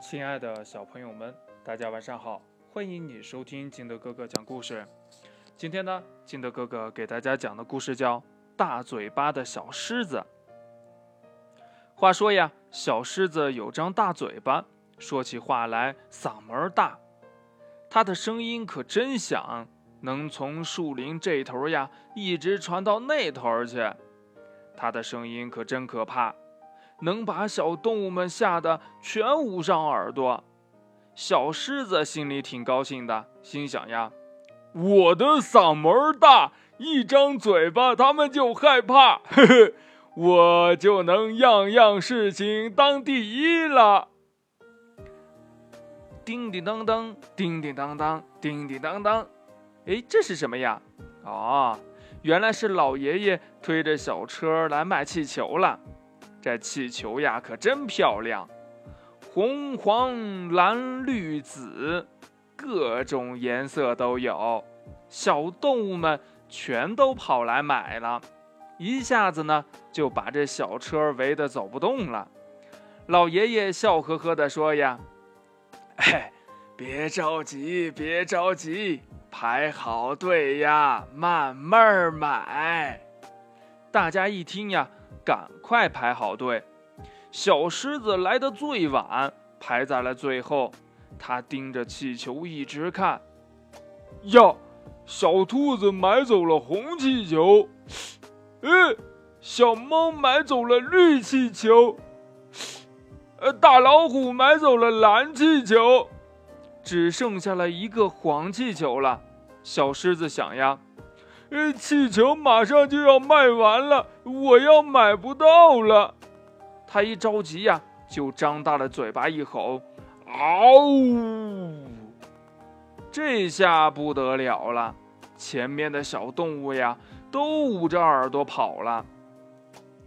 亲爱的小朋友们，大家晚上好！欢迎你收听金德哥哥讲故事。今天呢，金德哥哥给大家讲的故事叫《大嘴巴的小狮子》。话说呀，小狮子有张大嘴巴，说起话来嗓门大，它的声音可真响，能从树林这头呀一直传到那头去。它的声音可真可怕。能把小动物们吓得全捂上耳朵，小狮子心里挺高兴的，心想呀：“我的嗓门大，一张嘴巴他们就害怕，呵呵，我就能样样事情当第一了。”叮叮当当，叮叮当当，叮叮当当，哎，这是什么呀？哦，原来是老爷爷推着小车来卖气球了。这气球呀，可真漂亮，红、黄、蓝、绿、紫，各种颜色都有。小动物们全都跑来买了，一下子呢就把这小车围得走不动了。老爷爷笑呵呵地说：“呀，哎，别着急，别着急，排好队呀，慢慢买。”大家一听呀。赶快排好队！小狮子来的最晚，排在了最后。他盯着气球一直看。呀，小兔子买走了红气球，哎，小猫买走了绿气球，呃，大老虎买走了蓝气球，只剩下了一个黄气球了。小狮子想呀。呃，气球马上就要卖完了，我要买不到了。他一着急呀，就张大了嘴巴一吼：“嗷！”这下不得了了，前面的小动物呀，都捂着耳朵跑了。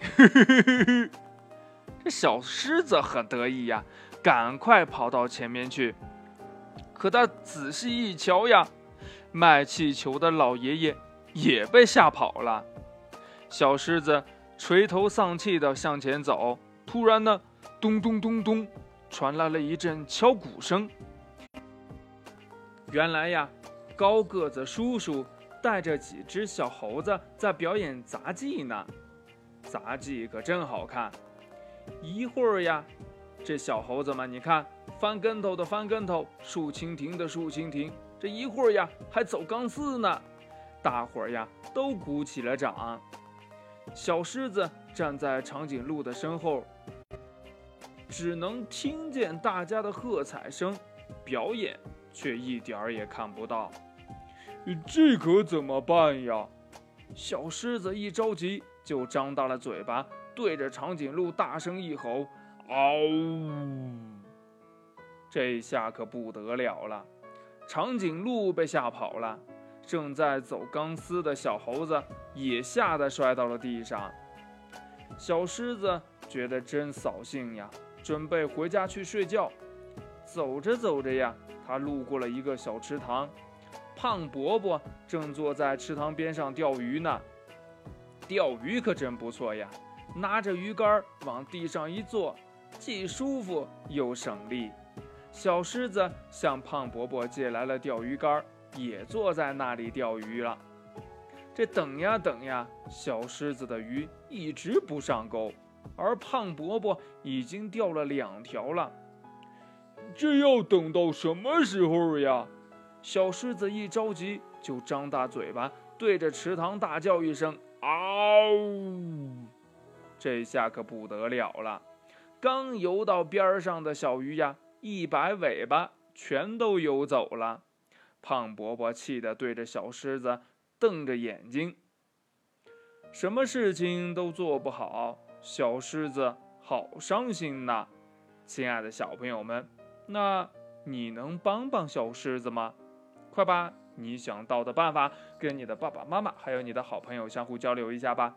这小狮子很得意呀，赶快跑到前面去。可他仔细一瞧呀，卖气球的老爷爷。也被吓跑了，小狮子垂头丧气地向前走。突然呢，咚咚咚咚，传来了一阵敲鼓声。原来呀，高个子叔叔带着几只小猴子在表演杂技呢。杂技可真好看。一会儿呀，这小猴子们，你看，翻跟头的翻跟头，竖蜻蜓的竖蜻蜓。这一会儿呀，还走钢丝呢。大伙儿呀，都鼓起了掌。小狮子站在长颈鹿的身后，只能听见大家的喝彩声，表演却一点儿也看不到。这可怎么办呀？小狮子一着急，就张大了嘴巴，对着长颈鹿大声一吼：“嗷！”这下可不得了了，长颈鹿被吓跑了。正在走钢丝的小猴子也吓得摔到了地上。小狮子觉得真扫兴呀，准备回家去睡觉。走着走着呀，他路过了一个小池塘，胖伯伯正坐在池塘边上钓鱼呢。钓鱼可真不错呀，拿着鱼竿往地上一坐，既舒服又省力。小狮子向胖伯伯借来了钓鱼竿。也坐在那里钓鱼了。这等呀等呀，小狮子的鱼一直不上钩，而胖伯伯已经钓了两条了。这要等到什么时候呀？小狮子一着急，就张大嘴巴，对着池塘大叫一声：“嗷！”这下可不得了了，刚游到边上的小鱼呀，一摆尾巴，全都游走了。胖伯伯气得对着小狮子瞪着眼睛，什么事情都做不好，小狮子好伤心呐！亲爱的小朋友们，那你能帮帮小狮子吗？快把你想到的办法跟你的爸爸妈妈还有你的好朋友相互交流一下吧。